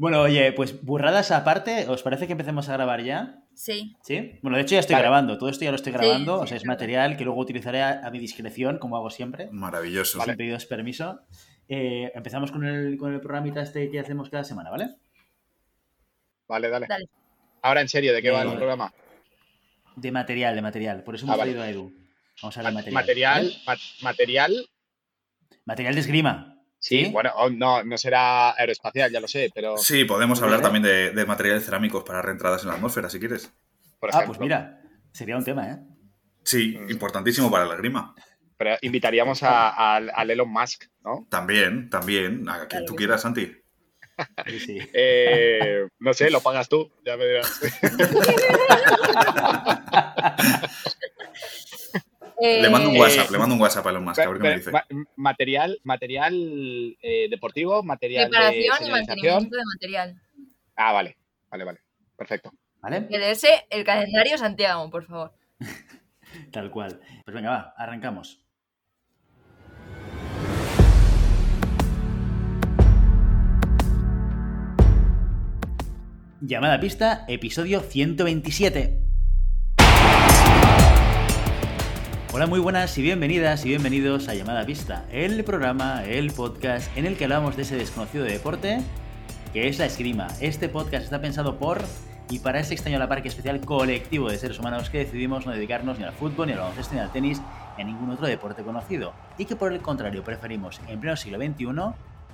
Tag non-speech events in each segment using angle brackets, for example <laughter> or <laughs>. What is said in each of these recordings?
Bueno, oye, pues burradas aparte, ¿os parece que empecemos a grabar ya? Sí. ¿Sí? Bueno, de hecho ya estoy Vale. grabando, todo esto ya lo estoy grabando, sí, o sea, es material que luego utilizaré a, a mi discreción, como hago siempre, Maravilloso. sin pedidos permiso. Eh, empezamos con el, con el programita este que hacemos cada semana, ¿vale? Vale, dale. Dale. Ahora en serio, ¿de qué va el programa? De material, de material, por eso Ah, hemos vale. traído a Edu. Vamos a Ma- material. Material, ¿vale? ma- material, Material de esgrima. Sí, bueno, oh, no, no será aeroespacial, ya lo sé, pero Sí, podemos hablar también de, de materiales cerámicos para reentradas en la atmósfera, si quieres. por Ah, pues mira, sería un tema, ¿eh? Sí, Mm. importantísimo para la grima. Pero invitaríamos a, Elon Musk, ¿no? También, también, a quien tú quieras, Santi. Sí, sí. <laughs> Eh, no sé, lo pagas tú, ya me dirás. <laughs> Eh, Le mando un Eh, WhatsApp, le mando un WhatsApp a Elon Musk, a ver qué me dice. Ma- material, material eh, deportivo, material de preparación y señalización. mantenimiento de material. Ah, vale, vale, vale. Perfecto. ¿Vale? El calendario Santiago, por favor. <laughs> Tal cual. Pues venga, va, arrancamos. Llamada a pista, episodio 127. Hola, muy buenas y bienvenidas y bienvenidos a Llamada a Pista, el programa, el podcast en el que hablamos de ese desconocido deporte que es la esgrima. Este podcast está pensado por y para ese extraño a la especial colectivo de seres humanos que decidimos no dedicarnos ni al fútbol, ni al baloncesto, ni al tenis, ni a ningún otro deporte conocido. Y que por el contrario preferimos, en pleno siglo XXI,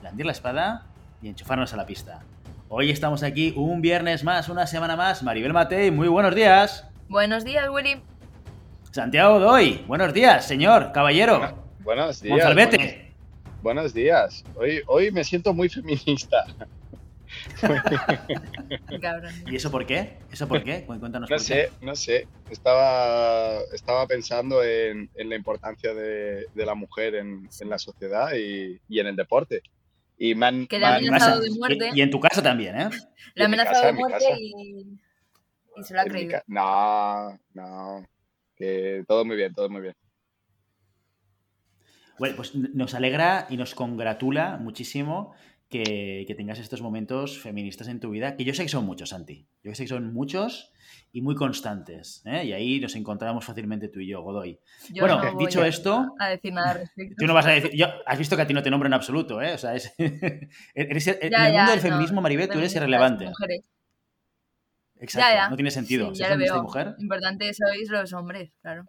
blandir la espada y enchufarnos a la pista. Hoy estamos aquí un viernes más, una semana más. Maribel Matei, muy buenos días. Buenos días, Willy. Santiago Doy, buenos días, señor, caballero. Buenos días. Buenos, buenos días. Hoy, hoy me siento muy feminista. <laughs> ¿Y eso por qué? ¿Eso por qué? Cu- Cuéntanos No por qué. sé, no sé. Estaba, estaba pensando en, en la importancia de, de la mujer en, en la sociedad y, y en el deporte. Y me han, Que le han- amenazado de Y- muerte. Y, en tu caso también, ¿eh? Le ha en mi amenazado casa, de muerte casa. y, y se lo ha creído. No, no. Que todo muy bien, todo muy bien. Bueno, pues nos alegra y nos congratula muchísimo que, que tengas estos momentos feministas en tu vida, que yo sé que son muchos, Santi. Yo sé que son muchos y muy constantes. ¿eh? Y ahí nos encontramos fácilmente tú y yo, Godoy. Yo Bueno, no voy dicho a- esto- A decir nada al respecto. Tú no vas a decir. Yo, has visto que a ti no te nombro en absoluto, ¿eh? O sea, es, <laughs> eres- en el ya, mundo del no, feminismo, Maribel, tú eres irrelevante. mujeres. Exacto, Ya, ya. no tiene sentido. Sí, Ser ya lo feminista y veo. mujer. Importante sois los hombres, claro.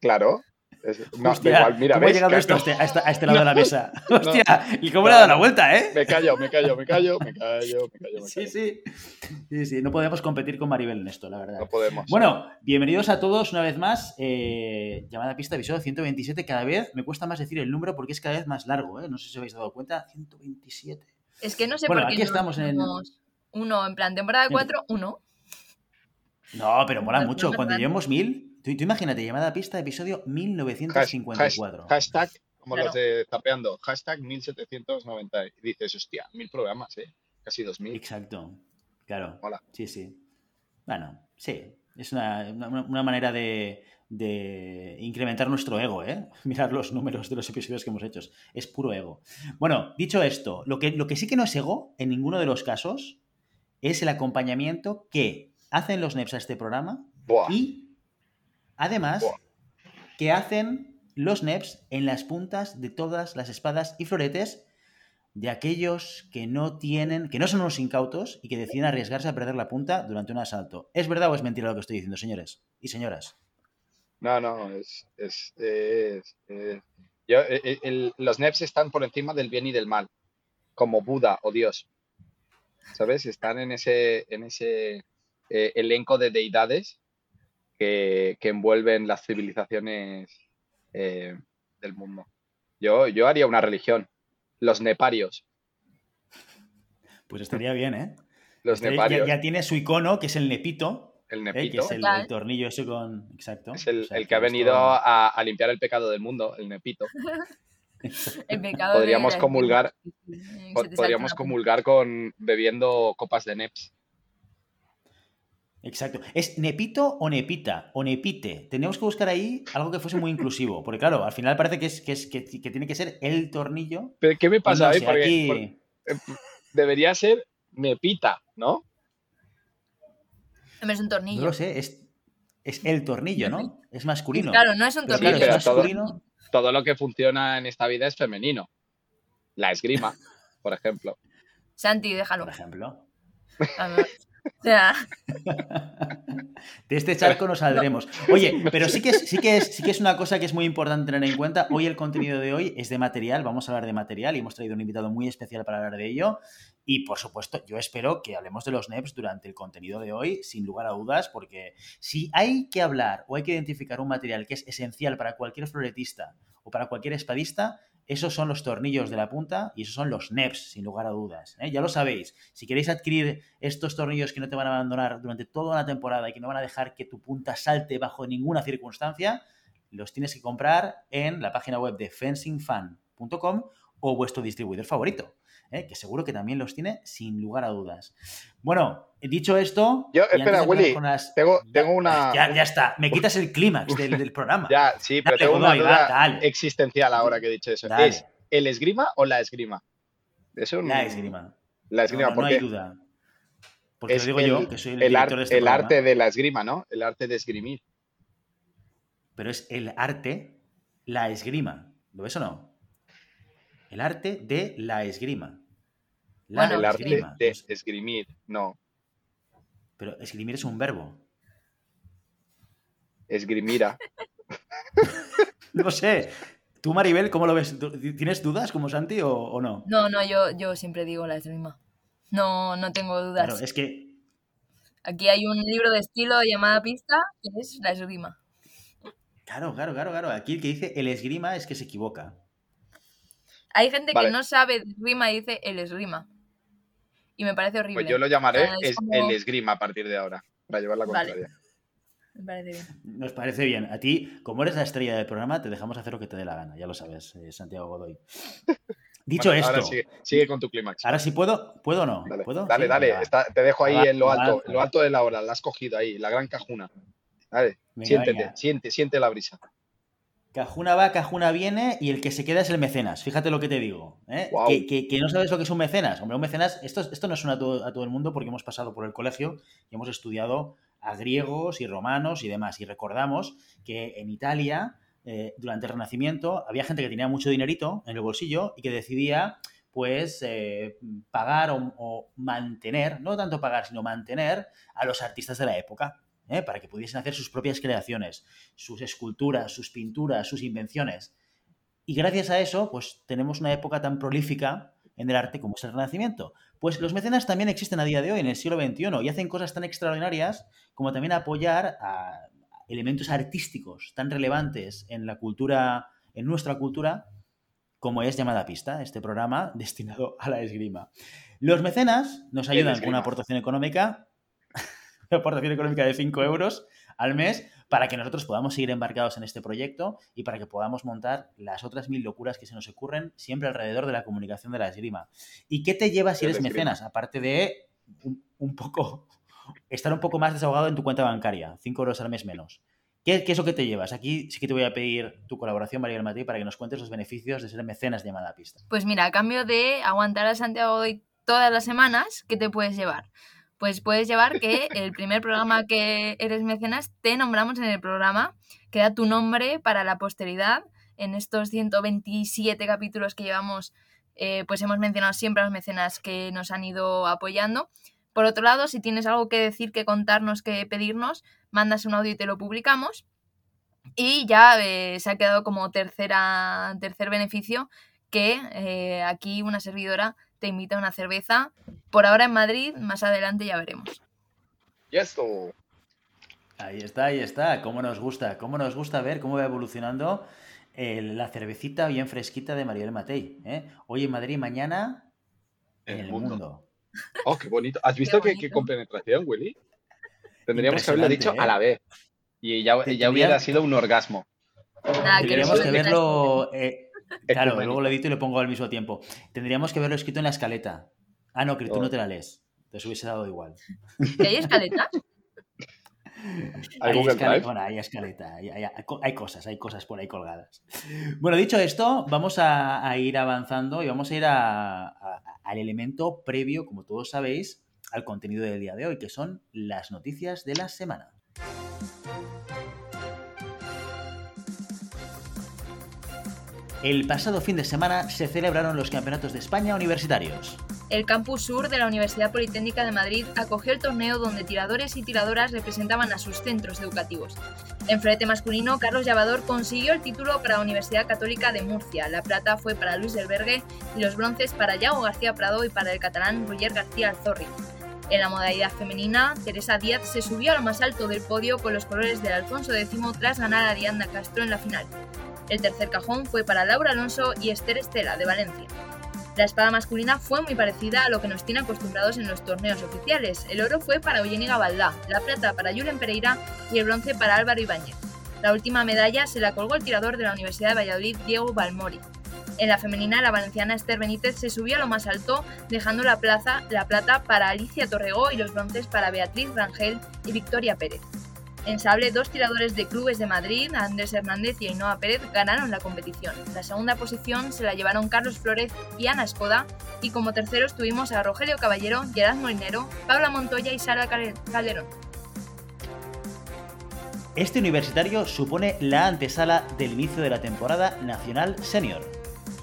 Claro. Es- no, Hostia, igual, mira, ¿cómo ha ¿ves? llegado Que- esto a este, a a este <laughs> lado de la mesa? No. <laughs> Hostia, ¿y cómo le ha dado la vuelta, eh? Me callo, me callo, me callo, me callo, me callo, Sí, sí. Sí, sí, no podemos competir con Maribel en esto, la verdad. No podemos. Bueno, bienvenidos a todos una vez más. Eh, llamada pista, episodio 127. Cada vez me cuesta más decir el número porque es cada vez más largo, ¿eh? No sé si os habéis dado cuenta. 127. Es que no sé Bueno, por qué aquí no estamos en- uno en plan temporada 4, uno. No, pero mola No, mucho. no, Cuando ¿verdad? llevemos 1000, tú, tú imagínate, llamada pista, episodio Hash- 1954. hash- hashtag, como Claro. los de tapeando, hashtag 1790. Y dices, hostia, mil programas, ¿eh? Casi 2000. Exacto. Claro. Mola. Sí, sí. Bueno, sí. Es una, una- una manera de, de incrementar nuestro ego, ¿eh? <laughs> Mirar los números de los episodios que hemos hecho. Es puro ego. Bueno, dicho esto, lo que, lo que sí que no es ego, en ninguno de los casos, es el acompañamiento que hacen los NEPs a este programa Buah. y, además, Buah. que hacen los NEPs en las puntas de todas las espadas y floretes de aquellos que no tienen, que no son unos incautos y que deciden arriesgarse a perder la punta durante un asalto. ¿Es verdad o es mentira lo que estoy diciendo, señores y señoras? No, no, es. es, es- es- yo, eh, eh, el- los NEPs están por encima del bien y del mal, como Buda o Dios. ¿Sabes? Están en ese, en ese eh, elenco de deidades que, que envuelven las civilizaciones eh, del mundo. Yo, yo haría una religión. Los neparios. Pues estaría bien, ¿eh? Los Estaría- ya, neparios. ya tiene su icono, que es el nepito, el ¿eh? que nepito. es el, tornillo ese con... Exacto. Es el, O sea, el que ha esto- venido a, a limpiar el pecado del mundo, el nepito. <laughs> El pecado de Podríamos la- comulgar- Sí, sí, sí, Po- se te Podríamos comulgar con bebiendo copas de neps. Exacto. ¿Es nepito o nepita? O nepite. Tenemos que buscar ahí algo que fuese muy inclusivo. Porque claro, al final parece que, es, que, es, que, que tiene que ser el tornillo. ¿Pero qué me pasa no ahí? sé, Porque, aquí- porque, eh, debería ser me pita, ¿no? Es un tornillo. No lo sé, es, es el tornillo, ¿no? Es masculino. Claro, no es un Pero tornillo. pero es todo- masculino. Todo lo que funciona en esta vida es femenino. La esgrima, <laughs> por ejemplo. Santi, déjalo. Por ejemplo. A ver. De este charco nos saldremos. Oye, pero sí que, es, sí, que es, sí que es una cosa que es muy importante tener en cuenta. Hoy el contenido de hoy es de material, vamos a hablar de material y hemos traído un invitado muy especial para hablar de ello. Y por supuesto, yo espero que hablemos de los NEPs durante el contenido de hoy, sin lugar a dudas, porque si hay que hablar o hay que identificar un material que es esencial para cualquier floretista o para cualquier espadista, esos son los tornillos de la punta y esos son los NEPs, sin lugar a dudas. ¿eh? Ya lo sabéis. Si queréis adquirir estos tornillos que no te van a abandonar durante toda una temporada y que no van a dejar que tu punta salte bajo ninguna circunstancia, los tienes que comprar en la página web de fencingfan.com o vuestro distribuidor favorito, ¿eh? que seguro que también los tiene sin lugar a dudas. Bueno, dicho esto... Yo, espera, Willy, las- Tengo, tengo una. Ya, ya está, me quitas el clímax del, del programa. <laughs> Ya, sí, pero Dale, tengo una va, duda existencial ahora que he dicho eso. Dale. ¿Es el esgrima o la esgrima? Es un- La esgrima. La esgrima, no, no, no hay duda. Porque es lo digo el, yo, que soy el, el ar- de este el arte de la esgrima, ¿no? El arte de esgrimir. Pero es el arte, la esgrima. ¿Lo ves o no? El arte de la esgrima. La Bueno, el arte esgrima. de esgrimir, no. Pero esgrimir es un verbo. Esgrimira. <laughs> No sé. ¿Tú, Maribel, cómo lo ves? ¿Tú- ¿Tienes dudas como Santi o, o no? no, no, yo, yo siempre digo la esgrima. No, no tengo dudas. Claro, es que Aquí hay un libro de estilo llamada Pista, que es la esgrima. Claro, claro, claro, claro. Aquí el que dice el esgrima es que se equivoca. Hay gente Vale. que no sabe de esgrima y dice el esgrima. Y me parece horrible. Pues yo lo llamaré Ah, es es como- el esgrima a partir de ahora, para llevar la Vale. contraria. Me parece bien. Nos parece bien. A ti, como eres la estrella del programa, te dejamos hacer lo que te dé la gana. Ya lo sabes, eh, Santiago Godoy. <laughs> Dicho Bueno, esto, Ahora sigue, sigue con tu clímax. ahora sí puedo, ¿puedo o no? Dale, ¿Puedo? dale, Sí, dale. venga, va. está- te dejo ahí Va, en lo va, alto, va. en lo alto de la hora. La has cogido ahí, la gran cajuna. Dale, Venga, siéntete, venga. siente, siente la brisa. Cajuna va, cajuna viene y el que se queda es el mecenas. Fíjate lo que te digo. ¿eh? Que, que- que no sabes lo que es un mecenas. Hombre, un mecenas, esto, esto no suena a todo, a todo el mundo porque hemos pasado por el colegio y hemos estudiado a griegos y romanos y demás. Y recordamos que en Italia, eh, durante el Renacimiento, había gente que tenía mucho dinerito en el bolsillo y que decidía pues eh, pagar o, o mantener, no tanto pagar, sino mantener a los artistas de la época. ¿Eh? para que pudiesen hacer sus propias creaciones, sus esculturas, sus pinturas, sus invenciones. Y gracias a eso, pues tenemos una época tan prolífica en el arte como es el Renacimiento. Pues los mecenas también existen a día de hoy, en el siglo XXI, y hacen cosas tan extraordinarias como también apoyar a elementos artísticos tan relevantes en la cultura, en nuestra cultura, como es llamada Pista, este programa destinado a la esgrima. Los mecenas nos ayudan con una aportación económica una aportación económica de 5 euros al mes para que nosotros podamos seguir embarcados en este proyecto y para que podamos montar las otras mil locuras que se nos ocurren siempre alrededor de la comunicación de la esgrima. ¿Y qué te lleva si eres mecenas? Aparte de un, un poco estar un poco más desahogado en tu cuenta bancaria, 5 euros al mes menos. ¿Qué, ¿Qué es lo que te llevas? Aquí sí que te voy a pedir tu colaboración, María del Matí, para que nos cuentes los beneficios de ser mecenas de llamada pista. Pues mira, a cambio de aguantar a Santiago Godoy todas las semanas, ¿qué te puedes llevar? Pues puedes llevar que el primer programa que eres mecenas te nombramos en el programa, que da tu nombre para la posteridad. En estos 127 capítulos que llevamos, eh, pues hemos mencionado siempre a los mecenas que nos han ido apoyando. Por otro lado, si tienes algo que decir, que contarnos, que pedirnos, mandas un audio y te lo publicamos. Y ya eh, se ha quedado como tercera, tercer beneficio que eh, aquí una servidora te invita a una cerveza. Por ahora en Madrid, más adelante ya veremos. Y esto. Ahí está, ahí está. Cómo nos gusta, cómo nos gusta ver cómo va evolucionando el- la cervecita bien fresquita de Mariel Matei. ¿eh? Hoy en Madrid, mañana en el mundo. Oh, qué bonito. ¿Has visto Qué qué, qué bonito. compenetración, Willy? Tendríamos que haberlo dicho ¿eh? a la vez. Y ya, hubiera sido un orgasmo. Nada, que Tendríamos que verlo. eh, claro, Ecuménico. luego lo edito y lo pongo al mismo tiempo. Tendríamos que verlo escrito en la escaleta. Ah, no, que tú Oh. no te la lees. Te hubiese dado igual. ¿Que hay escaletas? ¿Hay <laughs> Hay, Google escaleta, bueno, hay escaleta, hay, hay- hay cosas, hay cosas por ahí colgadas. Bueno, dicho esto, vamos a, a ir avanzando y vamos a ir a, a- al elemento previo, como todos sabéis, al contenido del día de hoy, que son las noticias de la semana. El pasado fin de semana se celebraron los Campeonatos de España Universitarios. El campus sur de la Universidad Politécnica de Madrid acogió el torneo donde tiradores y tiradoras representaban a sus centros educativos. En frente masculino, Carlos Llavador consiguió el título para la Universidad Católica de Murcia. La plata fue para Luis Delbergue y los bronces para Yago García Prado y para el catalán Roger García Alzorri. En la modalidad femenina, Teresa Díaz se subió a lo más alto del podio con los colores del Alfonso X tras ganar a Arianda Castro en la final. El tercer cajón fue para Laura Alonso y Esther Estela de Valencia. La espada masculina fue muy parecida a lo que nos tiene acostumbrados en los torneos oficiales. El oro fue para Eugenia Gabaldá, la plata para Julen Pereira y el bronce para Álvaro Ibáñez. La última medalla se la colgó el tirador de la Universidad de Valladolid, Diego Balmori. En la femenina, la valenciana Esther Benítez se subió a lo más alto, dejando la, plaza, la plata para Alicia Torregó y los bronces para Beatriz Rangel y Victoria Pérez. En sable, dos tiradores de clubes de Madrid, Andrés Hernández y Ainhoa Pérez, ganaron la competición. La segunda posición se la llevaron Carlos Flores y Ana Escoda, y como terceros tuvimos a Rogelio Caballero, Gerard Molinero, Paula Montoya y Sara Calderón. Este universitario supone la antesala del inicio de la temporada nacional senior.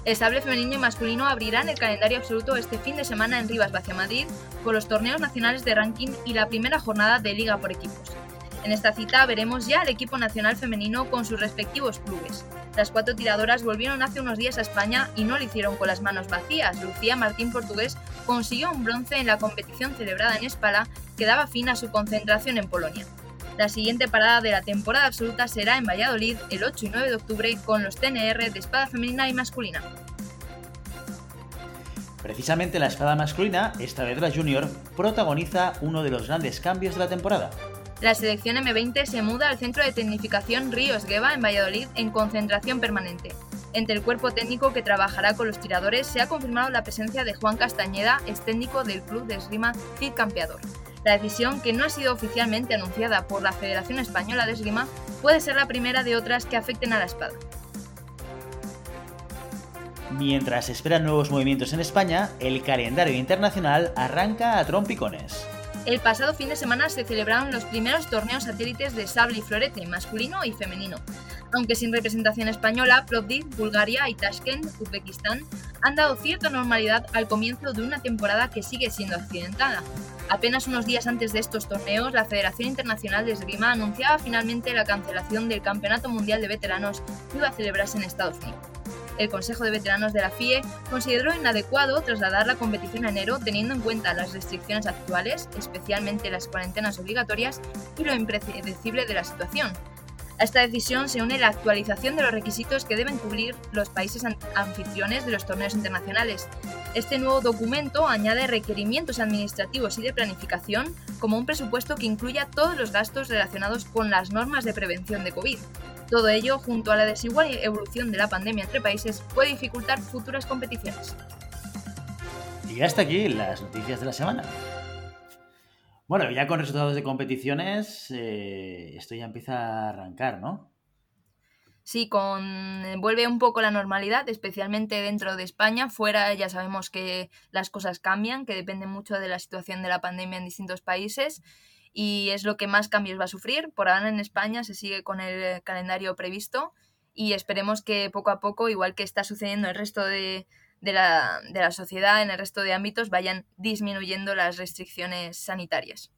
El sable femenino y masculino abrirán el calendario absoluto este fin de semana en Rivas Vacia Madrid con los torneos nacionales de ranking y la primera jornada de liga por equipos. En esta cita veremos ya al equipo nacional femenino con sus respectivos clubes. Las cuatro tiradoras volvieron hace unos días a España y no lo hicieron con las manos vacías. Lucía Martín Portugués consiguió un bronce en la competición celebrada en Espala que daba fin a su concentración en Polonia. La siguiente parada de la temporada absoluta será en Valladolid el 8 y 9 de octubre con los TNR de espada femenina y masculina. Precisamente la espada masculina, esta vez la junior, protagoniza uno de los grandes cambios de la temporada. La selección M20 se muda al Centro de Tecnificación Ríos Gueva en Valladolid en concentración permanente. Entre el cuerpo técnico que trabajará con los tiradores se ha confirmado la presencia de Juan Castañeda, ex técnico del club de esgrima Cid Campeador. La decisión, que no ha sido oficialmente anunciada por la Federación Española de Esgrima, puede ser la primera de otras que afecten a la espada. Mientras esperan nuevos movimientos en España, el calendario internacional arranca a trompicones. El pasado fin de semana se celebraron los primeros torneos satélites de sable y florete, masculino y femenino. Aunque sin representación española, Plovdiv, Bulgaria y Tashkent, Uzbekistán, han dado cierta normalidad al comienzo de una temporada que sigue siendo accidentada. Apenas unos días antes de estos torneos, la Federación Internacional de Esgrima anunciaba finalmente la cancelación del Campeonato Mundial de Veteranos que iba a celebrarse en Estados Unidos el Consejo de Veteranos de la FIE consideró inadecuado trasladar la competición a enero teniendo en cuenta las restricciones actuales, especialmente las cuarentenas obligatorias y lo impredecible de la situación. A esta decisión se une la actualización de los requisitos que deben cubrir los países anfitriones de los torneos internacionales. Este nuevo documento añade requerimientos administrativos y de planificación, como un presupuesto que incluya todos los gastos relacionados con las normas de prevención de COVID. Todo ello, junto a la desigual evolución de la pandemia entre países, puede dificultar futuras competiciones. Y hasta aquí las noticias de la semana. Bueno, ya con resultados de competiciones, eh, esto ya empieza a arrancar, ¿no? Sí, con vuelve un poco la normalidad, especialmente dentro de España. Fuera ya sabemos que las cosas cambian, que depende mucho de la situación de la pandemia en distintos países y es lo que más cambios va a sufrir. Por ahora en España se sigue con el calendario previsto y esperemos que poco a poco, igual que está sucediendo en el resto de, la, de la sociedad, en el resto de ámbitos, vayan disminuyendo las restricciones sanitarias.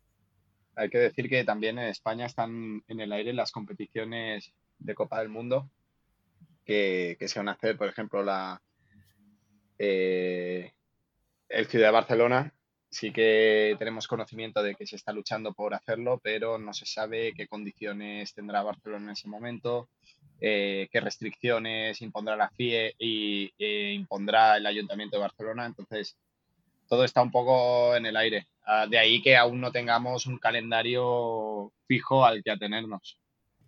Hay que decir que también en España están en el aire las competiciones de Copa del Mundo que, se van a hacer, por ejemplo, la eh, el Ciudad de Barcelona sí que tenemos conocimiento de que se está luchando por hacerlo, pero no se sabe qué condiciones tendrá Barcelona en ese momento, eh, qué restricciones impondrá la FIE y e impondrá el Ayuntamiento de Barcelona. Entonces, todo está un poco en el aire. Ah, de ahí que aún no tengamos un calendario fijo al que atenernos.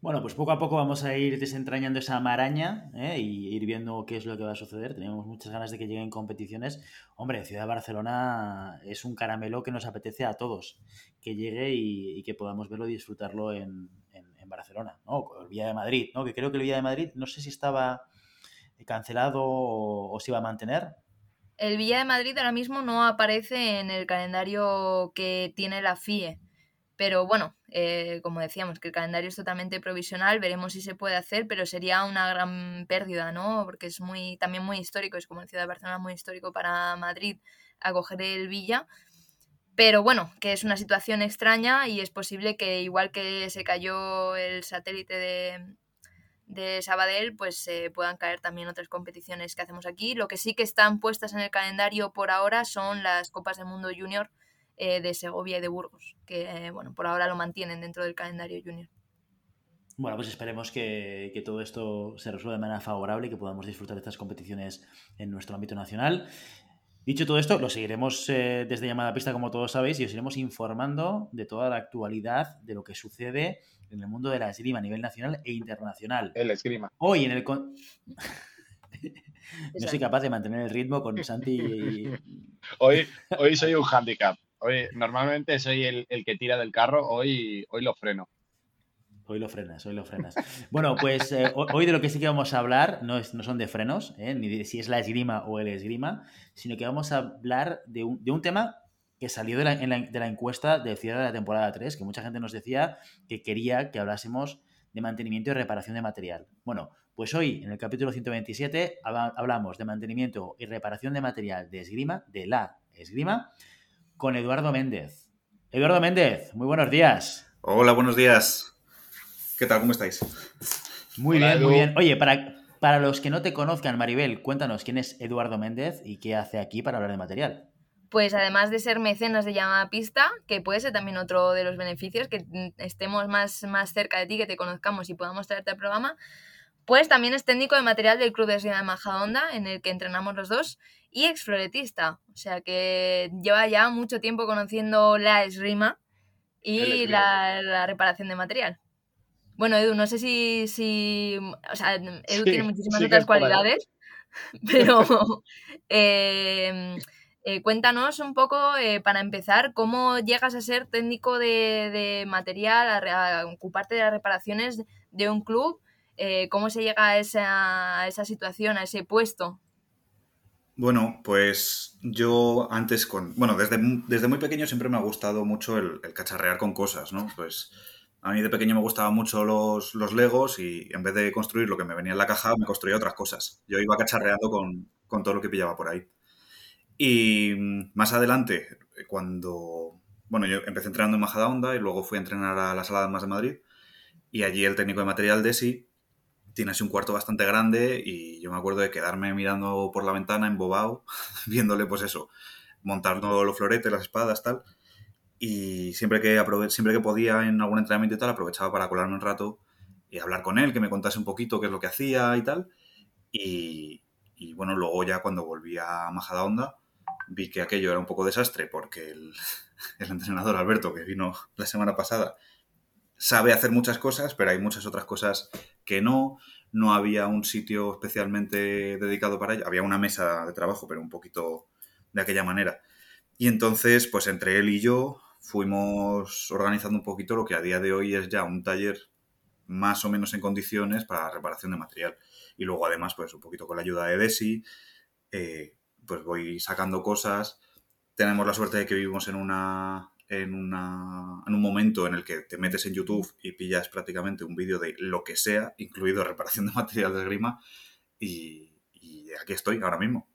Bueno, pues poco a poco vamos a ir desentrañando esa maraña ¿eh? y ir viendo qué es lo que va a suceder. Tenemos muchas ganas de que lleguen competiciones. Hombre, Ciudad de Barcelona es un caramelo que nos apetece a todos que llegue y, que podamos verlo y disfrutarlo en, Barcelona. ¿no? El Villa de Madrid, ¿no? que creo que el Villa de Madrid, no sé si estaba cancelado o, o se iba a mantener. El Villa de Madrid ahora mismo no aparece en el calendario que tiene la FIE. Pero bueno, eh, como decíamos, que el calendario es totalmente provisional, veremos si se puede hacer, pero sería una gran pérdida, ¿no? Porque es muy, también muy histórico, es como ciudad de Barcelona muy histórico para Madrid acoger el Villa. Pero bueno, que es una situación extraña y es posible que igual que se cayó el satélite de, de Sabadell, pues se puedan caer también otras competiciones que hacemos aquí. Lo que sí que están puestas en el calendario por ahora son las Copas del Mundo Junior eh, de Segovia y de Burgos, que eh, bueno, por ahora lo mantienen dentro del calendario junior. Bueno, pues esperemos que, todo esto se resuelva de manera favorable y que podamos disfrutar de estas competiciones en nuestro ámbito nacional. Dicho todo esto, lo seguiremos eh, desde llamada pista, como todos sabéis, y os iremos informando de toda la actualidad de lo que sucede en el mundo de la esgrima a nivel nacional e internacional. El esgrima. Hoy en el... <laughs> no soy capaz de mantener el ritmo con Santi. Hoy, hoy soy un handicap. Hoy, normalmente soy el, que tira del carro, hoy, hoy lo freno. Hoy lo frenas, hoy lo frenas. Bueno, pues eh, hoy de lo que sí que vamos a hablar no, es, no son de frenos, eh, ni de si es la esgrima o el esgrima, sino que vamos a hablar de un, de un tema que salió de la, de la, encuesta de cierre de la temporada 3, que mucha gente nos decía que quería que hablásemos de mantenimiento y reparación de material. Bueno, pues hoy en el capítulo 127 hablamos de mantenimiento y reparación de material de esgrima, de la esgrima, con Eduardo Méndez. Eduardo Méndez, muy buenos días. Hola, buenos días. ¿Qué tal? ¿Cómo estáis? Muy bien, muy bien. Oye, para, para los que no te conozcan, Maribel, cuéntanos quién es Eduardo Méndez y qué hace aquí para hablar de material. Pues además de ser mecenas de llamada pista, que puede ser también otro de los beneficios, que estemos más, más cerca de ti, que te conozcamos y podamos traerte al programa, pues también es técnico de material del Club de Esgrima de Majadonda, en el que entrenamos los dos, y exfloretista. O sea que lleva ya mucho tiempo conociendo la esgrima y la, reparación de material. Bueno, Edu, no sé si. si o sea, Edu tiene muchísimas otras cualidades, <laughs> pero. <laughs> Em, eh, cuéntanos un poco, eh, para empezar, cómo llegas a ser técnico de, material, a, ocuparte de las reparaciones de un club, eh, cómo se llega a esa, a situación, a ese puesto. Bueno, pues yo antes con... Bueno, desde, desde muy pequeño siempre me ha gustado mucho el, cacharrear con cosas, ¿no? Pues a mí de pequeño me gustaban mucho los, los, Legos y en vez de construir lo que me venía en la caja, me construía otras cosas. Yo iba cacharreando con, con todo lo que pillaba por ahí. Y más adelante, cuando... Bueno, yo empecé entrenando en Majadahonda y luego fui a entrenar a la Sala de Más de Madrid y allí el técnico de material de sí tiene así un cuarto bastante grande y yo me acuerdo de quedarme mirando por la ventana embobado, <laughs> viéndole pues eso, montando los floretes, las espadas, tal. Y siempre que, siempre que podía en algún entrenamiento y tal, aprovechaba para colarme un rato y hablar con él, que me contase un poquito qué es lo que hacía y tal. Y, bueno, luego ya cuando volví a Majadahonda vi que aquello era un poco desastre porque el, <laughs> el entrenador Alberto, que vino la semana pasada, sabe hacer muchas cosas, pero hay muchas otras cosas que no. No había un sitio especialmente dedicado para ello. Había una mesa de trabajo, pero un poquito de aquella manera. Y entonces, pues entre él y yo fuimos organizando un poquito lo que a día de hoy es ya un taller más o menos en condiciones para reparación de material. Y luego además, pues un poquito con la ayuda de Desi, eh, pues voy sacando cosas. Tenemos la suerte de que vivimos en una en, un momento en el que te metes en YouTube y pillas prácticamente un vídeo de lo que sea, incluido reparación de <laughs> material de esgrima, y, aquí estoy ahora mismo.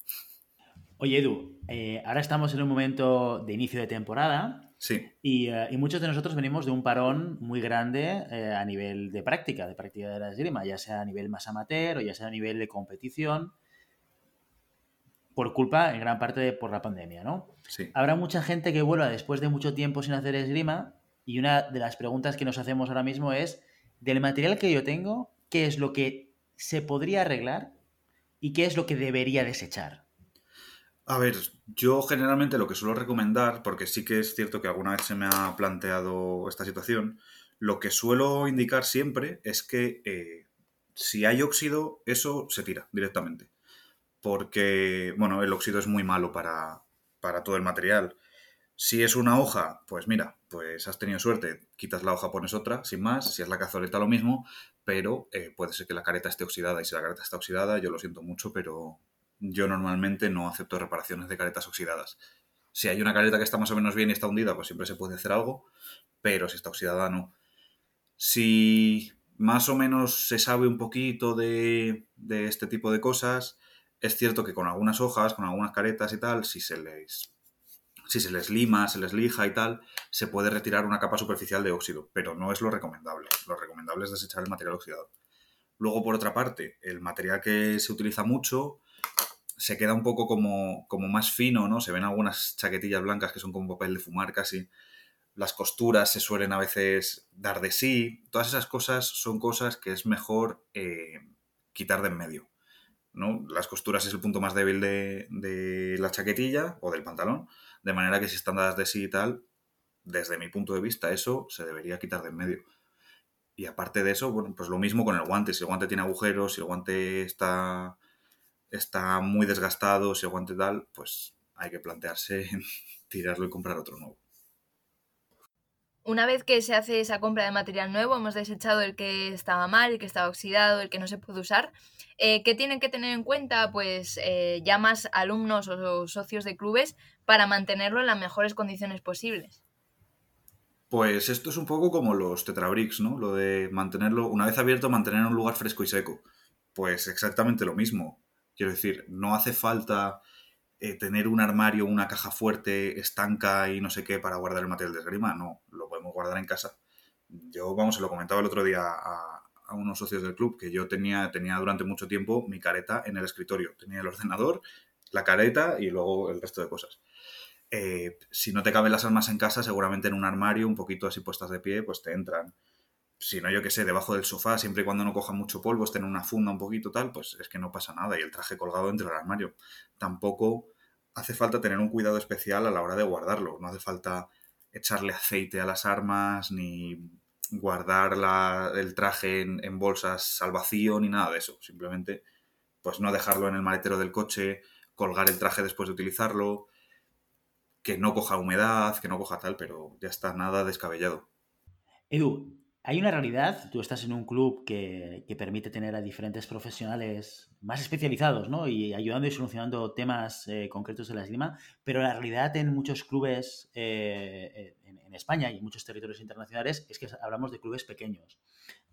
Oye, Edu, eh, ahora estamos en un momento de inicio de temporada. Sí. Eh, y, muchos de nosotros venimos de un parón muy grande eh, a nivel de práctica, de práctica de la esgrima, ya sea a nivel más amateur o ya sea a nivel de competición por culpa, en gran parte, de, por la pandemia, ¿no? Sí. Habrá mucha gente que vuelva después de mucho tiempo sin hacer esgrima y una de las preguntas que nos hacemos ahora mismo es, del material que yo tengo, ¿qué es lo que se podría arreglar y qué es lo que debería desechar? A ver, yo generalmente lo que suelo recomendar, porque sí que es cierto que alguna vez se me ha planteado esta situación, lo que suelo indicar siempre es que eh, si hay óxido, eso se tira directamente porque, bueno, el óxido es muy malo para, todo el material. Si es una hoja, pues mira, pues has tenido suerte, quitas la hoja, pones otra, sin más. Si es la cazoleta, lo mismo, pero eh, puede ser que la careta esté oxidada. Y si la careta está oxidada, yo lo siento mucho, pero yo normalmente no acepto reparaciones de caretas oxidadas. Si hay una careta que está más o menos bien y está hundida, pues siempre se puede hacer algo, pero si está oxidada, no. Si más o menos se sabe un poquito de, de este tipo de cosas, es cierto que con algunas hojas, con algunas caretas y tal, si se les si se les lima, se les lija y tal, se puede retirar una capa superficial de óxido, pero no es lo recomendable. Lo recomendable es desechar el material oxidado. Luego, por otra parte, el material que se utiliza mucho se queda un poco como, como más fino, ¿no? Se ven algunas chaquetillas blancas que son como papel de fumar casi. Las costuras se suelen a veces dar de sí. Todas esas cosas son cosas que es mejor eh, quitar de en medio. ¿No? Las costuras es el punto más débil de, de la chaquetilla o del pantalón de manera que si están dadas de sí y tal, desde mi punto de vista, eso se debería quitar de en medio. Y aparte de eso, bueno, pues lo mismo con el guante. Si el guante tiene agujeros, si el guante está, está muy desgastado, si el guante tal, pues hay que plantearse <laughs> tirarlo y comprar otro nuevo. Una vez que se hace esa compra de material nuevo, hemos desechado el que estaba mal, el que estaba oxidado, el que no se puede usar. Eh, ¿Qué tienen que tener en cuenta? Pues eh, ya más alumnos o socios de clubes para mantenerlo en las mejores condiciones posibles. Pues esto es un poco como los tetrabricks, ¿no? Lo de mantenerlo, una vez abierto, mantener en un lugar fresco y seco. Pues exactamente lo mismo. Quiero decir, no hace falta eh, tener un armario, una caja fuerte, estanca y no sé qué para guardar el material de esgrima. No, guardar en casa. Yo, vamos, se lo comentaba el otro día a, a unos socios del club que yo tenía, tenía durante mucho tiempo mi careta en el escritorio. Tenía el ordenador, la careta y luego el resto de cosas. Eh, si no te caben las armas en casa, seguramente en un armario, un poquito así puestas de pie, pues te entran. Si no, yo qué sé, debajo del sofá, siempre y cuando no coja mucho polvo, estén en una funda un poquito tal, pues es que no pasa nada y el traje colgado dentro del armario. Tampoco hace falta tener un cuidado especial a la hora de guardarlo. No hace falta echarle aceite a las armas, ni guardar el traje en, en, bolsas al vacío, ni nada de eso. Simplemente, pues no dejarlo en el maletero del coche, colgar el traje después de utilizarlo, que no coja humedad, que no coja tal, pero ya está nada descabellado. Edu, hay una realidad, tú estás en un club que, permite tener a diferentes profesionales más especializados, ¿no? Y ayudando y solucionando temas eh, concretos de la esgrima, pero la realidad en muchos clubes eh, en, en, España y en muchos territorios internacionales es que hablamos de clubes pequeños,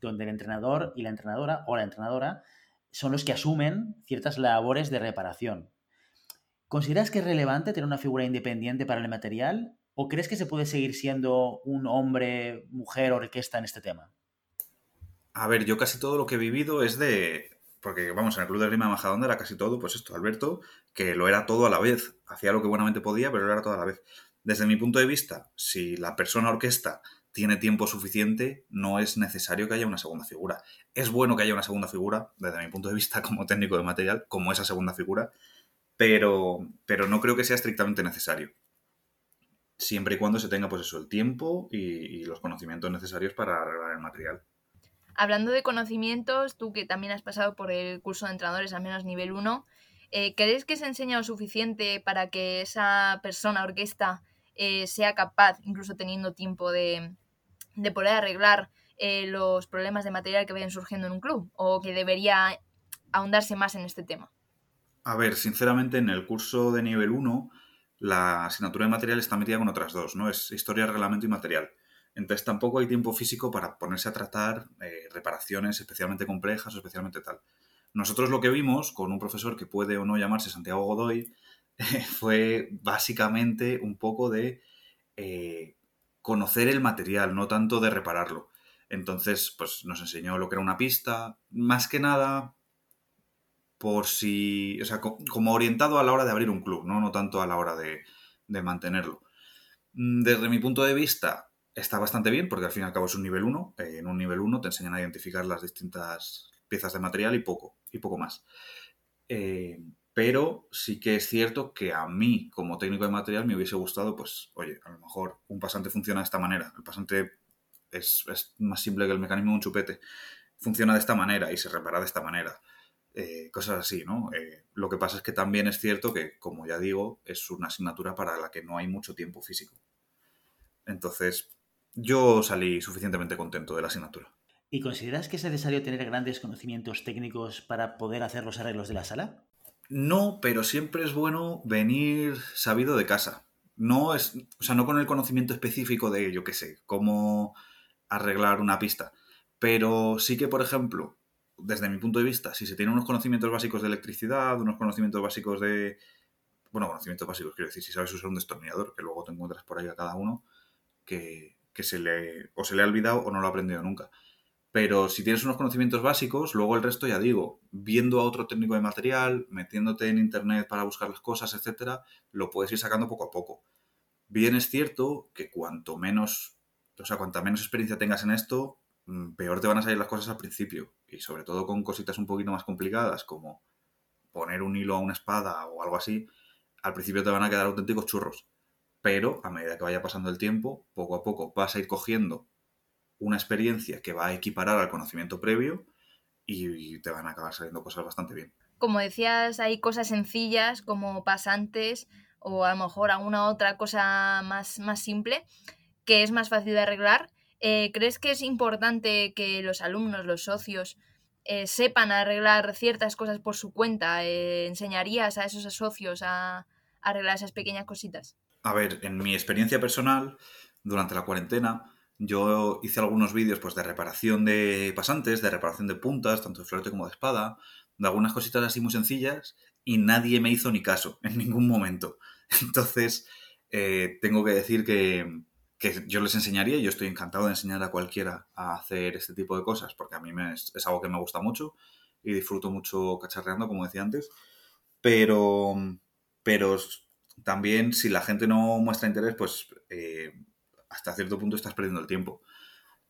donde el entrenador y la entrenadora o la entrenadora son los que asumen ciertas labores de reparación. ¿Consideras que es relevante tener una figura independiente para el material o crees que se puede seguir siendo un hombre, mujer, orquesta en este tema? A ver, yo casi todo lo que he vivido es de... Porque, vamos, en el Club de Grima Majadonda era casi todo, pues esto, Alberto, que lo era todo a la vez. Hacía lo que buenamente podía, pero lo era todo a la vez. Desde mi punto de vista, si la persona orquesta tiene tiempo suficiente, no es necesario que haya una segunda figura. Es bueno que haya una segunda figura, desde mi punto de vista <laughs> como técnico de material, como esa segunda figura, pero, pero no creo que sea estrictamente necesario. Siempre y cuando se tenga, pues eso, el tiempo y, los conocimientos necesarios para arreglar el material. Hablando de conocimientos, tú que también has pasado por el curso de entrenadores, al menos nivel 1, eh, ¿crees que se ha enseñado suficiente para que esa persona, orquesta, eh, sea capaz, incluso teniendo tiempo, de, poder arreglar eh, los problemas de material que vayan surgiendo en un club? ¿O que debería ahondarse más en este tema? A ver, sinceramente, en el curso de nivel 1, la asignatura de material está metida con otras dos, ¿no? Es historia, reglamento y material. Entonces tampoco hay tiempo físico para ponerse a tratar eh, reparaciones especialmente complejas o especialmente tal. Nosotros lo que vimos con un profesor que puede o no llamarse Santiago Godoy <laughs> fue básicamente un poco de eh, conocer el material, no tanto de repararlo. Entonces, pues nos enseñó lo que era una pista, más que nada por si, o sea, como orientado a la hora de abrir un club, no, no tanto a la hora de, mantenerlo. Mm, desde mi punto de vista, está bastante bien, porque al fin y al cabo es un nivel 1. Eh, en un nivel 1 te enseñan a identificar las distintas piezas de material y poco, y poco más. Eh, pero sí que es cierto que a mí, como técnico de material, me hubiese gustado, pues, oye, a lo mejor un pasante funciona de esta manera. El pasante es, es más simple que el mecanismo de un chupete. Funciona de esta manera y se repara de esta manera. Eh, cosas así, ¿no? Eh, lo que pasa es que también es cierto que, como ya digo, es una asignatura para la que no hay mucho tiempo físico. Entonces, yo salí suficientemente contento de la asignatura. ¿Y consideras que es necesario tener grandes conocimientos técnicos para poder hacer los arreglos de la sala? No, pero siempre es bueno venir sabido de casa. No es, o sea, no con el conocimiento específico de, yo qué sé, cómo arreglar una pista. Pero sí que, por ejemplo, desde mi punto de vista, si se tienen unos conocimientos básicos de electricidad, unos conocimientos básicos de. Bueno, conocimientos básicos, quiero decir, si sabes usar un destornillador, que luego te encuentras por ahí a cada uno, que, que se le. o se le ha olvidado o no lo ha aprendido nunca. Pero si tienes unos conocimientos básicos, luego el resto ya digo, viendo a otro técnico de material, metiéndote en internet para buscar las cosas, etcétera, lo puedes ir sacando poco a poco. Bien es cierto que cuanto menos, o sea, cuanta menos experiencia tengas en esto, peor te van a salir las cosas al principio. Y sobre todo con cositas un poquito más complicadas, como poner un hilo a una espada o algo así, al principio te van a quedar auténticos churros. Pero a medida que vaya pasando el tiempo, poco a poco vas a ir cogiendo una experiencia que va a equiparar al conocimiento previo y, te van a acabar saliendo cosas bastante bien. Como decías, hay cosas sencillas como pasantes o a lo mejor alguna otra cosa más, más simple que es más fácil de arreglar. Eh, ¿Crees que es importante que los alumnos, los socios, eh, sepan arreglar ciertas cosas por su cuenta? Eh, ¿Enseñarías a esos socios a arreglar esas pequeñas cositas? A ver, en mi experiencia personal, durante la cuarentena, yo hice algunos vídeos pues, de reparación de pasantes, de reparación de puntas, tanto de florete como de espada, de algunas cositas así muy sencillas, y nadie me hizo ni caso en ningún momento. <laughs> Entonces, tengo que decir que, yo les enseñaría, yo estoy encantado de enseñar a cualquiera a hacer este tipo de cosas, porque a mí me, es, algo que me gusta mucho y disfruto mucho cacharreando, como decía antes. Pero, pero también si la gente no muestra interés, pues eh, hasta cierto punto estás perdiendo el tiempo,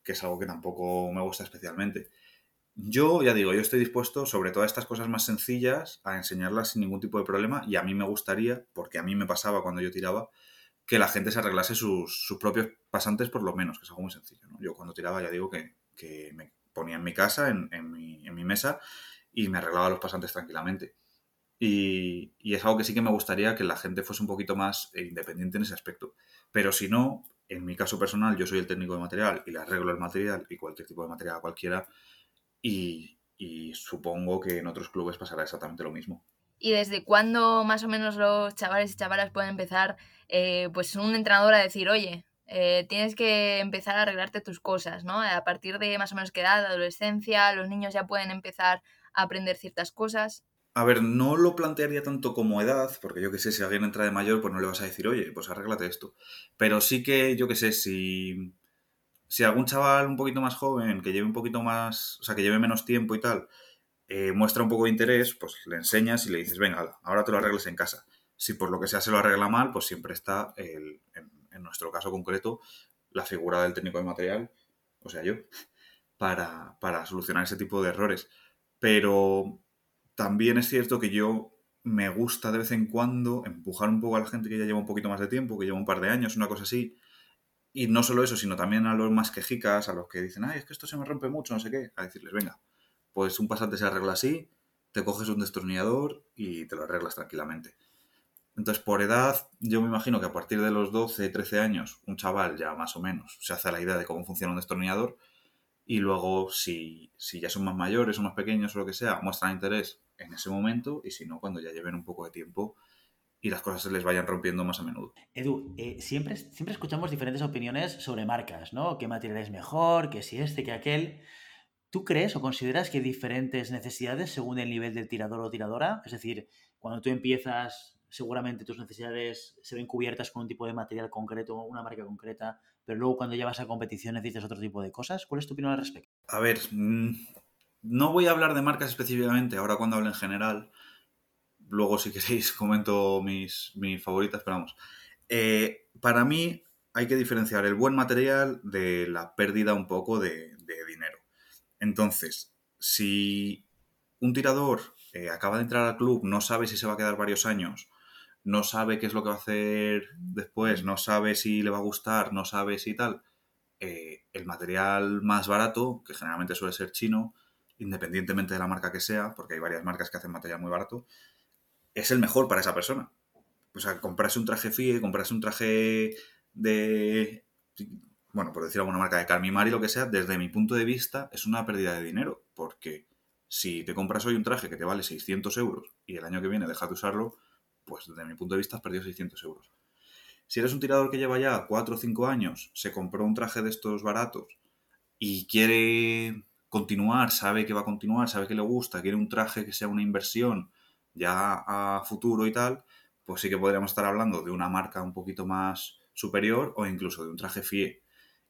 que es algo que tampoco me gusta especialmente. Yo, ya digo, yo estoy dispuesto, sobre todas estas cosas más sencillas, a enseñarlas sin ningún tipo de problema y a mí me gustaría, porque a mí me pasaba cuando yo tiraba, que la gente se arreglase sus, propios pasantes por lo menos, que es algo muy sencillo. Yo cuando tiraba ya digo que, me ponía en mi casa, en, en, mi, mesa, y me arreglaba los pasantes tranquilamente. Y, y, es algo que sí que me gustaría que la gente fuese un poquito más independiente en ese aspecto. Pero si no, en mi caso personal, yo soy el técnico de material y le arreglo el material y cualquier tipo de material a cualquiera. Y, supongo que en otros clubes pasará exactamente lo mismo. ¿Y desde cuándo más o menos los chavales y chavalas pueden empezar, eh, pues un entrenador a decir, oye, eh, tienes que empezar a arreglarte tus cosas, ¿no? A partir de más o menos qué edad, adolescencia, los niños ya pueden empezar a aprender ciertas cosas. A ver, no lo plantearía tanto como edad, porque yo que sé, si alguien entra de mayor, pues no le vas a decir, oye, pues arréglate esto. Pero sí que, yo que sé, si, si algún chaval un poquito más joven, que lleve un poquito más, o sea, que lleve menos tiempo y tal, eh, muestra un poco de interés, pues le enseñas y le dices, venga, ahora te lo arregles en casa. Si por lo que sea se lo arregla mal, pues siempre está, el, en, en nuestro caso concreto, la figura del técnico de material, o sea, yo, <laughs> para, para solucionar ese tipo de errores. Pero también es cierto que yo me gusta de vez en cuando empujar un poco a la gente que ya lleva un poquito más de tiempo, que lleva un par de años, una cosa así. Y no solo eso, sino también a los más quejicas, a los que dicen, ay, es que esto se me rompe mucho, no sé qué, a decirles, venga, pues un pasante se arregla así, te coges un destornillador y te lo arreglas tranquilamente. Entonces, por edad, yo me imagino que a partir de los 12, 13 años, un chaval ya más o menos se hace la idea de cómo funciona un destornillador y luego si, si ya son más mayores o más pequeños o lo que sea, muestran interés en ese momento y si no, cuando ya lleven un poco de tiempo y las cosas se les vayan rompiendo más a menudo. Edu, eh, siempre, siempre escuchamos diferentes opiniones sobre marcas, ¿no? ¿Qué material es mejor? ¿Qué si este? ¿Qué aquel? ¿Tú crees o consideras que hay diferentes necesidades según el nivel del tirador o tiradora? Es decir, cuando tú empiezas, seguramente tus necesidades se ven cubiertas con un tipo de material concreto, una marca concreta, pero luego cuando llevas a competición necesitas otro tipo de cosas. ¿Cuál es tu opinión al respecto? A ver, mm, no voy a hablar de marcas específicamente, ahora cuando hablo en general. Luego, si queréis, <laughs> comento mis, mis favoritas, pero vamos. Eh, para mí hay que diferenciar el buen material de la pérdida un poco de, dinero. Entonces, si un tirador eh, acaba de entrar al club, no sabe si se va a quedar varios años, no sabe qué es lo que va a hacer después, no sabe si le va a gustar, no sabe si tal, eh, el material más barato, que generalmente suele ser chino, independientemente de la marca que sea, porque hay varias marcas que hacen material muy barato, es el mejor para esa persona. O sea, comprarse un traje FIE, comprarse un traje de, bueno, por decir alguna marca de Carmimar y lo que sea, desde mi punto de vista es una pérdida de dinero, porque Si te compras hoy un traje que te vale 600 euros y el año que viene dejas de usarlo, pues desde mi punto de vista has perdido 600 euros. Si eres un tirador que lleva ya 4 o 5 años, se compró un traje de estos baratos y quiere continuar, sabe que va a continuar, sabe que le gusta, quiere un traje que sea una inversión ya a futuro y tal, pues sí que podríamos estar hablando de una marca un poquito más superior o incluso de un traje FIE.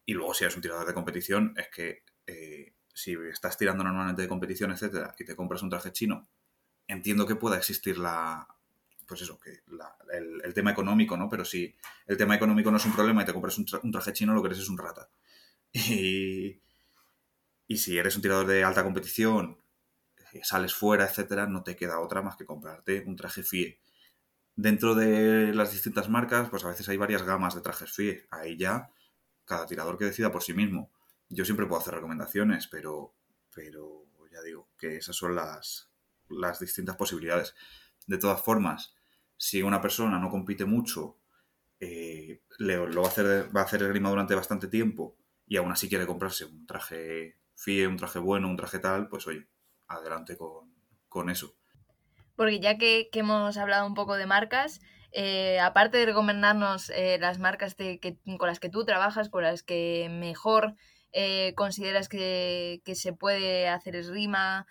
Y luego si eres un tirador de competición, es que eh, si estás tirando normalmente de competición, etcétera, y te compras un traje chino, entiendo que pueda existir la, pues eso, que el, tema económico, ¿no? Pero si el tema económico no es un problema y te compras un, traje chino, lo que eres es un rata. <laughs> Y, y si eres un tirador de alta competición, eh, sales fuera, etcétera, no te queda otra más que comprarte un traje FIE. Dentro de las distintas marcas, pues a veces hay varias gamas de trajes FIE. Ahí ya, cada tirador que decida por sí mismo. Yo siempre puedo hacer recomendaciones, pero, pero ya digo que esas son las, las distintas posibilidades. De todas formas, si una persona no compite mucho, eh, lo va a, hacer, va a hacer el grima durante bastante tiempo y aún así quiere comprarse un traje FIE, un traje bueno, un traje tal, pues oye, adelante con, eso. Porque ya que, hemos hablado un poco de marcas, eh, aparte de recomendarnos eh, las marcas con las que tú trabajas, con las que mejor eh, consideras que, se puede hacer esgrima,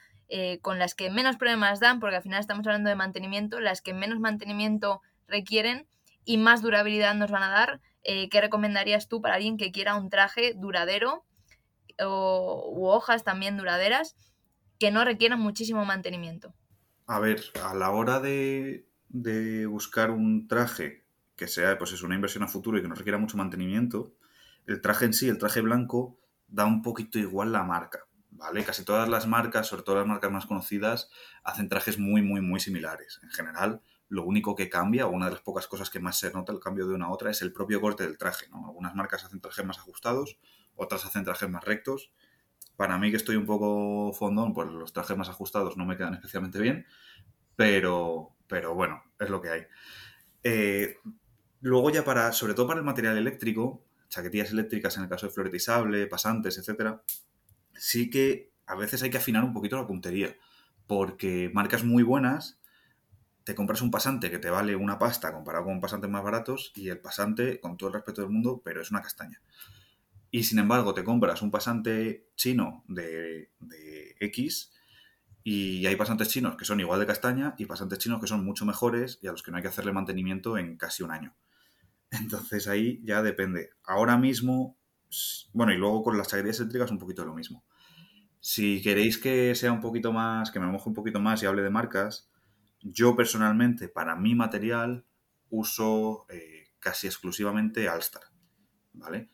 con las que menos problemas dan, porque al final estamos hablando de mantenimiento, las que menos mantenimiento requieren y más durabilidad nos van a dar, ¿qué recomendarías tú para alguien que quiera un traje duradero o, u hojas también duraderas que no requieran muchísimo mantenimiento? A ver, a la hora de, de buscar un traje que sea pues es una inversión a futuro y que no requiera mucho mantenimiento, el traje en sí, el traje blanco, da un poquito igual la marca, ¿vale? Casi todas las marcas, sobre todo las marcas más conocidas, hacen trajes muy, muy, muy similares. En general, lo único que cambia, o una de las pocas cosas que más se nota el cambio de una a otra, es el propio corte del traje, ¿no? Algunas marcas hacen trajes más ajustados, otras hacen trajes más rectos. Para mí, que estoy un poco fondón, pues los trajes más ajustados no me quedan especialmente bien, pero, pero bueno, es lo que hay. Eh, luego ya para, sobre todo para el material eléctrico, chaquetillas eléctricas en el caso de floretizable, pasantes, etcétera, sí que a veces hay que afinar un poquito la puntería, porque marcas muy buenas, te compras un pasante que te vale una pasta comparado con pasantes más baratos y el pasante, con todo el respeto del mundo, pero es una castaña. Y sin embargo, te compras un pasante chino de, de X y hay pasantes chinos que son igual de castaña y pasantes chinos que son mucho mejores y a los que no hay que hacerle mantenimiento en casi un año. <laughs> Entonces ahí ya depende. Ahora mismo, bueno, y luego con las chaquetillas eléctricas un poquito lo mismo. Si queréis que sea un poquito más, que me moje un poquito más y hable de marcas, yo personalmente para mi material uso eh, casi exclusivamente Alstar, ¿vale?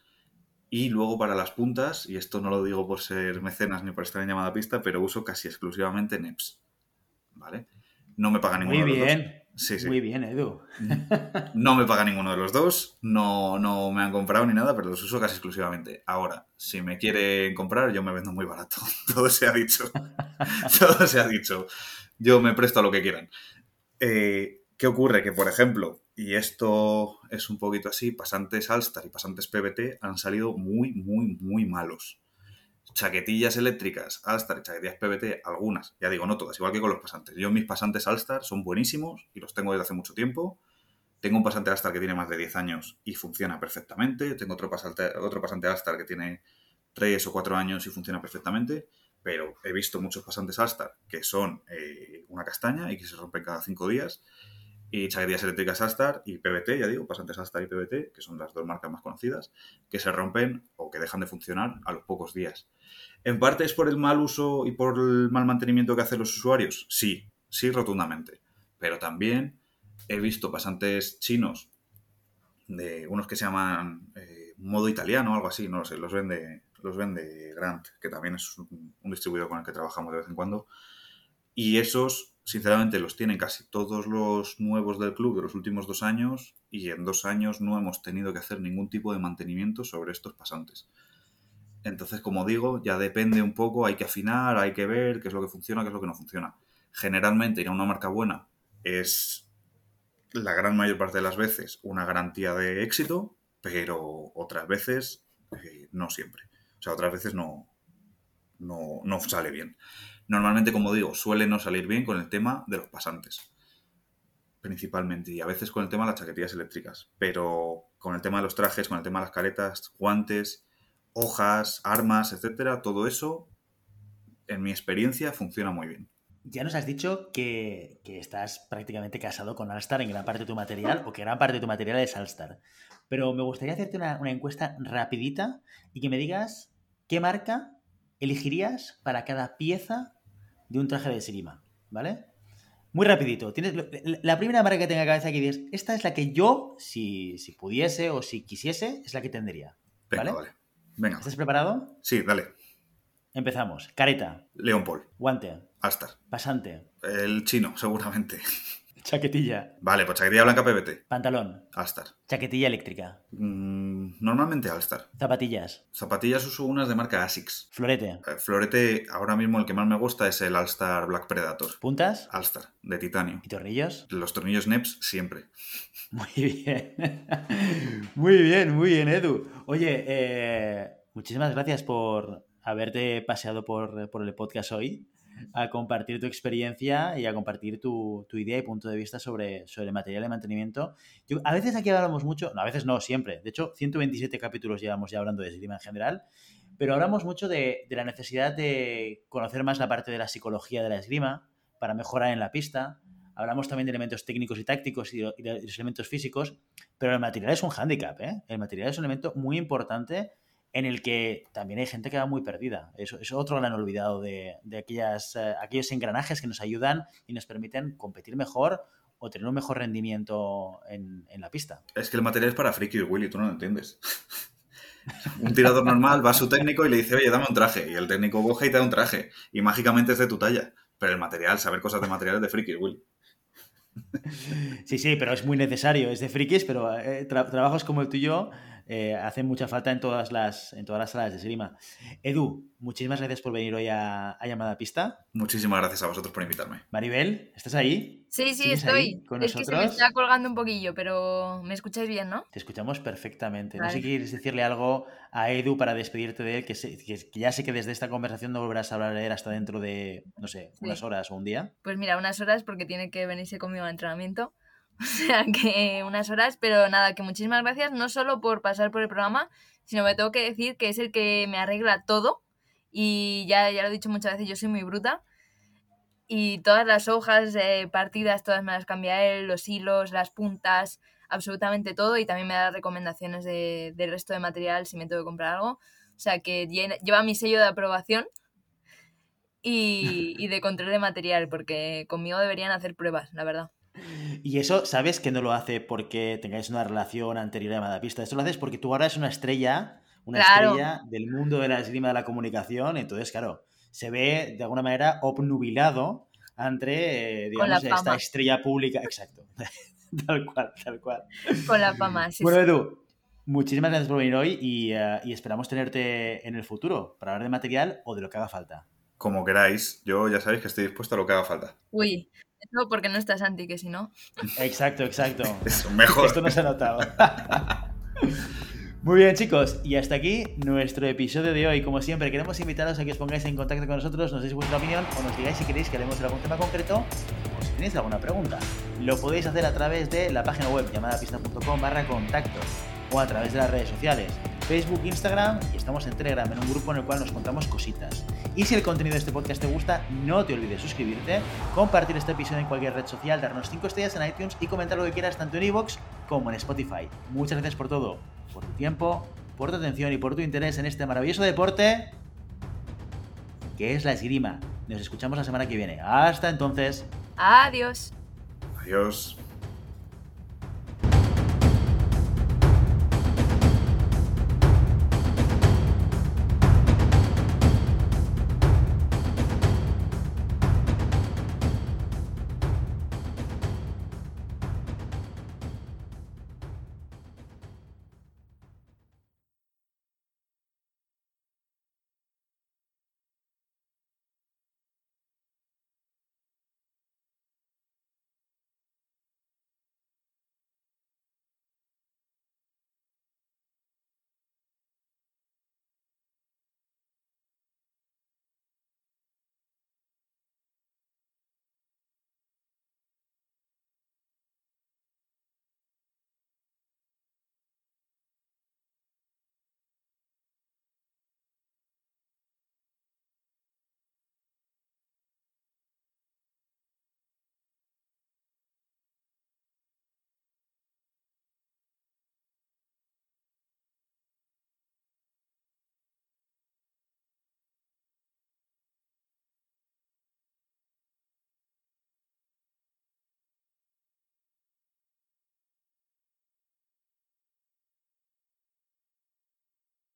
Y luego para las puntas, y esto no lo digo por ser mecenas ni por estar en llamada pista, pero uso casi exclusivamente NEPS, ¿vale? No me paga ninguno Muy de los bien. dos. Sí, sí. Muy bien, Edu. No me paga ninguno de los dos, no, no me han comprado ni nada, pero los uso casi exclusivamente. Ahora, si me quieren comprar, yo me vendo muy barato. <laughs> Todo se ha dicho. <laughs> Todo se ha dicho. Yo me presto a lo que quieran. Eh, ¿Qué ocurre? Que, por ejemplo, y esto es un poquito así, pasantes Alstar y pasantes PBT han salido muy, muy, muy malos chaquetillas eléctricas Alstar y chaquetillas PBT, algunas, ya digo, no todas, igual que con los pasantes. Yo mis pasantes Alstar son buenísimos y los tengo desde hace mucho tiempo. Tengo un pasante Alstar que tiene más de 10 años y funciona perfectamente. Tengo otro pasante, otro pasante Alstar que tiene 3 o 4 años y funciona perfectamente. Pero he visto muchos pasantes Alstar que son eh, una castaña y que se rompen cada 5 días y chaquetillas eléctricas Astar y PBT, ya digo, pasantes Astar y PBT, que son las dos marcas más conocidas, que se rompen o que dejan de funcionar a los pocos días. ¿En parte es por el mal uso y por el mal mantenimiento que hacen los usuarios? Sí, sí, rotundamente. Pero también he visto pasantes chinos, de unos que se llaman eh, modo italiano o algo así, no lo sé, los vende, los vende Grant, que también es un, un distribuidor con el que trabajamos de vez en cuando. Y esos sinceramente los tienen casi todos los nuevos del club de los últimos dos años y en dos años no hemos tenido que hacer ningún tipo de mantenimiento sobre estos pasantes. Entonces, como digo, ya depende un poco, hay que afinar, hay que ver qué es lo que funciona, qué es lo que no funciona. Generalmente ir a una marca buena es la gran mayor parte de las veces una garantía de éxito, pero otras veces eh, no siempre. O sea, otras veces no, no, no sale bien. Normalmente, como digo, suele no salir bien con el tema de los pasantes, principalmente, y a veces con el tema de las chaquetillas eléctricas, pero con el tema de los trajes, con el tema de las caretas, guantes, hojas, armas, etcétera, todo eso, en mi experiencia, funciona muy bien. Ya nos has dicho que, estás prácticamente casado con Alstar en gran parte de tu material, o que gran parte de tu material es Alstar. Pero me gustaría hacerte una, una encuesta rapidita y que me digas qué marca elegirías para cada pieza de un traje de esgrima, ¿vale? Muy rapidito. Tienes, la primera marca que tenga cabeza que dices, esta es la que yo, si, si pudiese o si quisiese, es la que tendría. ¿vale? Venga, vale. Venga. ¿Estás preparado? Sí, dale. Empezamos. Careta. León Paul. Guante. Alstar. Pasante. El chino, seguramente. <laughs> Chaquetilla. Vale, pues chaquetilla blanca PBT. Pantalón. Alstar. Chaquetilla eléctrica. Mm, normalmente Alstar. Zapatillas. Zapatillas uso unas de marca Asics. Florete. Eh, florete, ahora mismo el que más me gusta es el Alstar Black Predator. Puntas. Alstar, de titanio. ¿Y tornillos? Los tornillos NEPS siempre. Muy bien. <laughs> muy bien, muy bien, Edu. Oye, eh, muchísimas gracias por haberte paseado por, por el podcast hoy a compartir tu experiencia y a compartir tu, tu, idea y punto de vista sobre, sobre material de mantenimiento. Yo, a veces aquí hablamos mucho, no, a veces no, siempre. De hecho, 127 capítulos llevamos ya hablando de esgrima en general, pero hablamos mucho de, de, la necesidad de conocer más la parte de la psicología de la esgrima para mejorar en la pista. Hablamos también de elementos técnicos y tácticos y, y de los elementos físicos, pero el material es un hándicap, ¿eh? El material es un elemento muy importante en el que también hay gente que va muy perdida. Eso es otro gran olvidado de, de aquellas, uh, aquellos engranajes que nos ayudan y nos permiten competir mejor o tener un mejor rendimiento en, en la pista. Es que el material es para friki, Willy, tú no lo entiendes. <laughs> un tirador normal va a su técnico y le dice, oye, dame un traje. Y el técnico coge y te da un traje. Y mágicamente es de tu talla. Pero el material, saber cosas de material es de friki, Willy. Sí, sí, pero es muy necesario. Es de frikis, pero eh, tra trabajos como el tuyo eh, hacen mucha falta en todas las, en todas las salas de esgrima. Edu, muchísimas gracias por venir hoy a, a, Llamada Pista. Muchísimas gracias a vosotros por invitarme. Maribel, ¿estás ahí? Sí, sí, estoy. con es nosotros? que se me está colgando un poquillo, pero me escucháis bien, ¿no? Te escuchamos perfectamente. Vale. No sé si quieres decirle algo a Edu para despedirte de él, que, sé, que, que, ya sé que desde esta conversación no volverás a hablar de él hasta dentro de, no sé, Sí. unas horas o un día. Pues mira, unas horas porque tiene que venirse conmigo al entrenamiento. <laughs> O sea que unas horas, pero nada, que muchísimas gracias, no solo por pasar por el programa, sino me tengo que decir que es el que me arregla todo. Y ya, ya lo he dicho muchas veces, yo soy muy bruta. Y todas las hojas eh, partidas, todas me las cambia él, los hilos, las puntas, absolutamente todo. Y también me da recomendaciones de, del resto de material si me tengo que comprar algo. O sea que lleva mi sello de aprobación y, y de control de material, porque conmigo deberían hacer pruebas, la verdad. Y eso, sabes que no lo hace porque tengáis una relación anterior llamada pista. Esto lo haces porque tú ahora eres una estrella, una Claro. estrella del mundo de la esgrima de la comunicación. Entonces, claro, se ve de alguna manera obnubilado entre, eh, digamos, esta estrella pública. Exacto. <laughs> tal cual, tal cual. Con la fama, sí, Bueno. Edu, muchísimas gracias por venir hoy y, eh, y esperamos tenerte en el futuro para hablar de material o de lo que haga falta. Como queráis, yo ya sabéis que estoy dispuesto a lo que haga falta. Uy, eso porque no está Santi, que si no. Exacto, exacto. Eso, mejor. Esto no se ha notado. Muy bien, chicos, y hasta aquí nuestro episodio de hoy. Como siempre, queremos invitaros a que os pongáis en contacto con nosotros, nos deis vuestra opinión o nos digáis si queréis que hablemos de algún tema concreto o si tenéis alguna pregunta. Lo podéis hacer a través de la página web llamadapista.com barra contacto o a través de las redes sociales, Facebook, Instagram y estamos en Telegram, en un grupo en el cual nos contamos cositas. Y si el contenido de este podcast te gusta, no te olvides suscribirte, compartir este episodio en cualquier red social, darnos 5 estrellas en iTunes y comentar lo que quieras tanto en iVoox como en Spotify. Muchas gracias por todo, por tu tiempo, por tu atención y por tu interés en este maravilloso deporte que es la esgrima. Nos escuchamos la semana que viene. Hasta entonces. Adiós. Adiós.